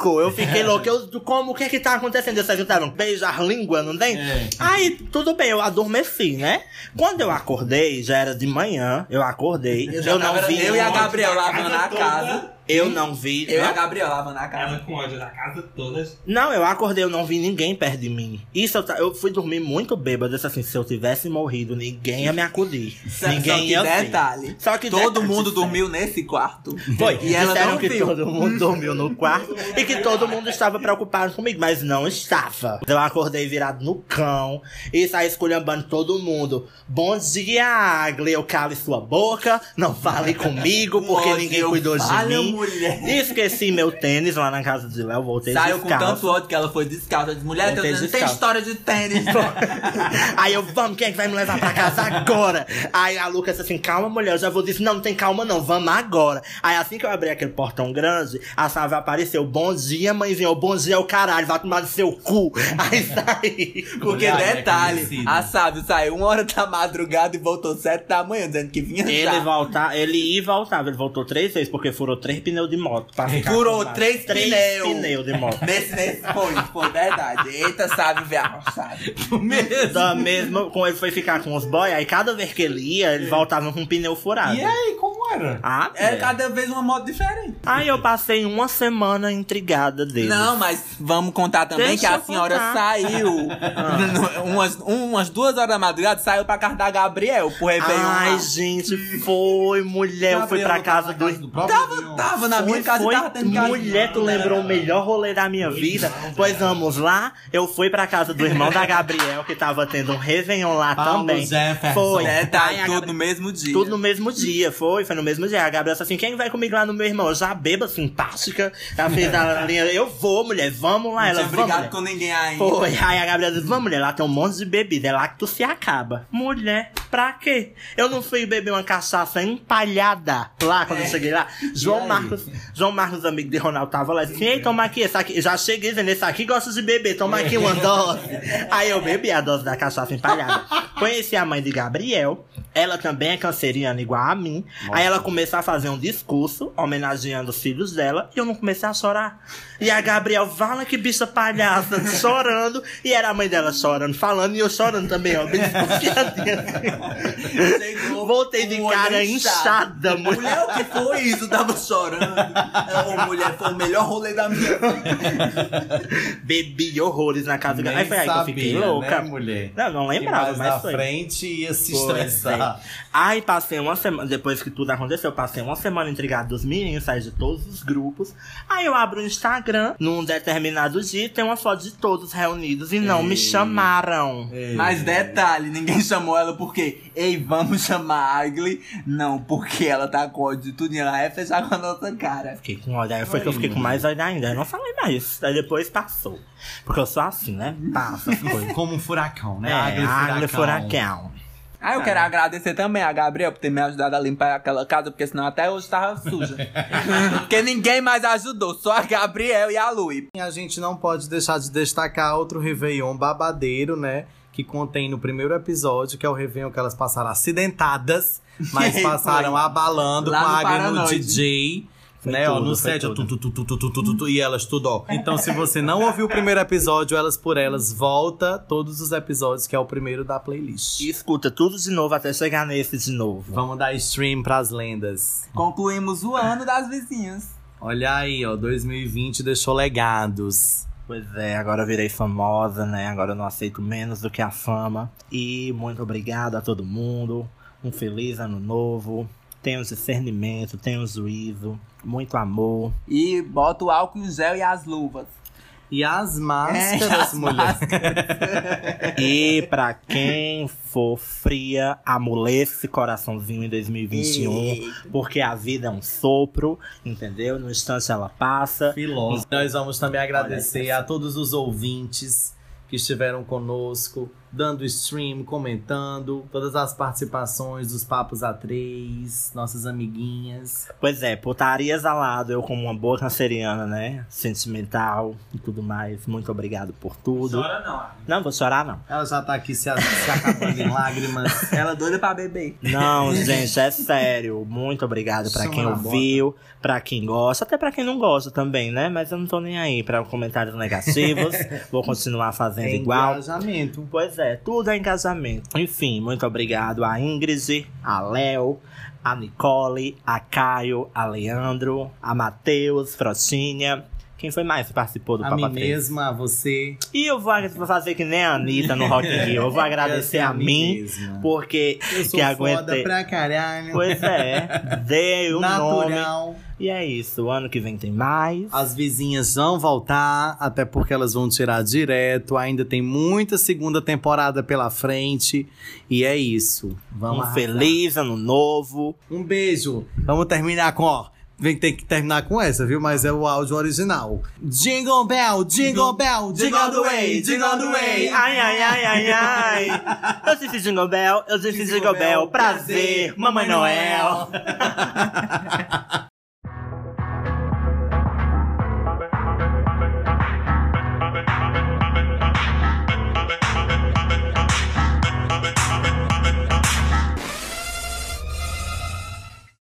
louco, eu fiquei louco. Eu, como, o que que tá acontecendo? Eles ajudaram beijar língua, não tem? Aí, tudo bem, eu adormeci, né? Quando eu acordei, já era de manhã, eu acordei, eu, já não vi... Eu e a ódio Gabriel da lavando casa a toda. casa. Eu não vi... Eu e a Hã? Gabriel lavando a casa. Ela com ódio da casa toda. Não, eu acordei, eu não vi ninguém perto de mim. Isso, eu, eu fui dormir muito bêbado, disse assim, se eu tivesse morrido, ninguém ia me acudir. Só- ninguém só que ia ver. detalhe, Só que todo detalhe, mundo disseram- dormiu nesse quarto. Foi, E ela disseram não que viu. todo mundo dormiu no quarto e que todo mundo estava preocupado comigo, mas não estava. Eu acordei virado no cão e saí esculhambando todo mundo. Bom dia, Agli, eu cale sua boca, não fale comigo porque ninguém cuidou de mim. Mulher. Esqueci meu tênis lá na casa de Léo, voltei Saiu com descalço. tanto ódio que ela foi descalça. Eu disse, mulher, teu- não tem história de tênis. Aí eu, vamos, quem é que vai me levar pra casa agora? Aí a Lucas disse assim, calma, mulher, eu já vou dizer, não, não tem calma não, vamos agora. Aí assim que eu abri aquele portão grande, a Sávia apareceu, bom dia, mãezinha, o bom dia é o caralho, vai tomar no seu cu. Aí saí. Porque Olha, é detalhe, conhecido. a Sábio saiu uma hora da madrugada e voltou sete da manhã, dizendo que vinha Ele já. voltar, ele ia e voltava, ele voltou três vezes, porque furou três pneus de moto. pra ficar Furou com três três pneu. pneus de moto. Nesse, nesse foi, foi verdade. Eita, Sábio, velho arrochado. Da mesma, com ele foi ficar com os boys, aí cada vez que ele ia, ele voltava com um pneu furado. E aí, como era? Ah, É é. cada vez uma moto diferente. Aí eu passei uma semana intrigada dele. Não, mas vamos contar também Deixa que a senhora contar. saiu umas, umas duas horas da madrugada, saiu pra casa da Gabriel pro Réveillon. Ai, gente, foi, mulher. Eu fui pra casa do. Tava, tava na minha casa foi. e tava tendo casa. Mulher, tu lembrou o melhor rolê da minha vida? Pois vamos lá. Eu fui pra casa do irmão da Gabriel, que tava tendo um Réveillon lá Paulo também. Jefferson. Foi. Detalhe, Aí a tudo Gabriel- no mesmo dia. Tudo no mesmo dia, foi, foi no mesmo dia. A Gabriela disse assim: quem vai comigo lá no meu irmão? Eu já beba simpática. Ela fez a linha, eu vou, mulher, vamos lá. Não Ela, tinha vamos. brigado com ninguém ainda. Foi. Aí a Gabriela disse: Vamos, mulher, lá tem um monte de bebida. É lá que tu se acaba. Mulher, pra quê? Eu não fui beber uma cachaça empalhada lá quando eu cheguei lá. João Marcos, João Marcos, amigo de Ronaldo, tava lá e disse: Ei, toma aqui, esse aqui. Já cheguei dizendo: Esse aqui gosta de beber, toma aqui uma dose. Aí eu bebi a dose da cachaça empalhada. Conheci a mãe de Gabriel. Ela também é canceriana igual a mim. Aí ela começou a fazer um discurso homenageando os filhos dela e eu não comecei a chorar. E a Gabriel, fala que bicha palhaça, chorando. E era a mãe dela chorando, falando, e eu chorando também, ó, bem desconfiadinha. Chegou Voltei de cara inchada, mulher. Mulher, o que foi isso? Tava chorando. Ô, mulher, foi o melhor rolê da minha vida. Bebi horrores na casa dela. Aí Nem foi aí que eu fiquei sabia, louca. Né, mulher? Não, não lembrava, mais mas na foi. frente ia se Pois estressar. Aí passei uma semana, depois que tudo aconteceu, eu passei uma semana intrigado dos meninos, saí de todos os grupos. Aí eu abro o Instagram, num determinado dia, tem uma foto de todos reunidos e não me chamaram. Mas detalhe, ninguém chamou ela porque, ei, vamos chamar a Agli. Não, porque ela tá com ódio de tudo e ela vai fechar com a nossa cara. Fiquei com ódio, aí foi que eu fiquei com mais ódio ainda. Eu não falei mais. Aí depois passou. Porque eu sou assim, né? Passa as coisas. Como um furacão, né? É, Agri Agri Furacão. Ah, eu quero agradecer também a Gabriel por ter me ajudado a limpar aquela casa, porque senão até hoje tava suja. porque ninguém mais ajudou, só a Gabriel e a Lui. E a gente não pode deixar de destacar outro Réveillon babadeiro, né? Que contém no primeiro episódio, que é o Réveillon que elas passaram acidentadas, mas passaram abalando Lá com no a no Paranoide. DJ. Foi né, ó, tudo, no foi set, ó, tudo. tu, tu, tu, tu, tu, tu, tu, e elas tudo, ó. Então, se você não ouviu o primeiro episódio, Elas por Elas, volta todos os episódios, que é o primeiro da playlist. E escuta tudo de novo até chegar nesse de novo. Vamos dar stream pras lendas. Concluímos o ano das vizinhas. Olha aí, ó, 2020 deixou legados. Pois é, agora virei famosa, né? Agora eu não aceito menos do que a fama. E muito obrigado a todo mundo. Um feliz ano novo. Tenham discernimento, tenham juízo, muito amor. E bota o álcool em gel e as luvas. E as É, máscaras, as mulher. E pra quem for fria, amolece esse coraçãozinho em 2021. Eita. Porque a vida é um sopro, entendeu? No instante ela passa. Filoso. Nós vamos também agradecer a todos os ouvintes que estiveram conosco, dando stream, comentando, todas as participações dos Papos A3, nossas amiguinhas. Pois é, putarias ao lado, eu como uma boa canceriana, né? Sentimental e tudo mais. Muito obrigado por tudo. Chora não. Não, vou chorar não. Ela já tá aqui se, se acabando em lágrimas. Ela doida pra beber. Não, gente, é sério. Muito obrigado pra Chama quem ouviu, pra quem gosta, até pra quem não gosta também, né? Mas eu não tô nem aí pra comentários negativos. Vou continuar fazendo É igual. engajamento. Pois é, tudo é engajamento. Enfim, muito obrigado a Ingrid, a Léo, a Nicole, a Caio, a Leandro, a Matheus, Frotinha. Quem foi mais que participou do A Papa mim 3? mesma, a você. E eu vou fazer que nem a Anitta no Rock in Rio. Eu vou agradecer a mim, mesma. porque Eu sou que foda aguentei. pra caralho. Pois é, dei o nome. Natural. E é isso, o ano que vem tem mais. As vizinhas vão voltar, até porque elas vão tirar direto. Ainda tem muita segunda temporada pela frente. E é isso. Vamos Um arrasar. feliz ano novo. Um beijo. Vamos terminar com, ó. Vem tem que terminar com essa, viu? Mas é o áudio original. Jingle Bell, Jingle Bell, Jingle all the way, Jingle all the way. Ai, ai, ai, ai, ai. Eu disse Jingle Bell, eu disse Jingle Bell. Prazer, Mamãe Noel.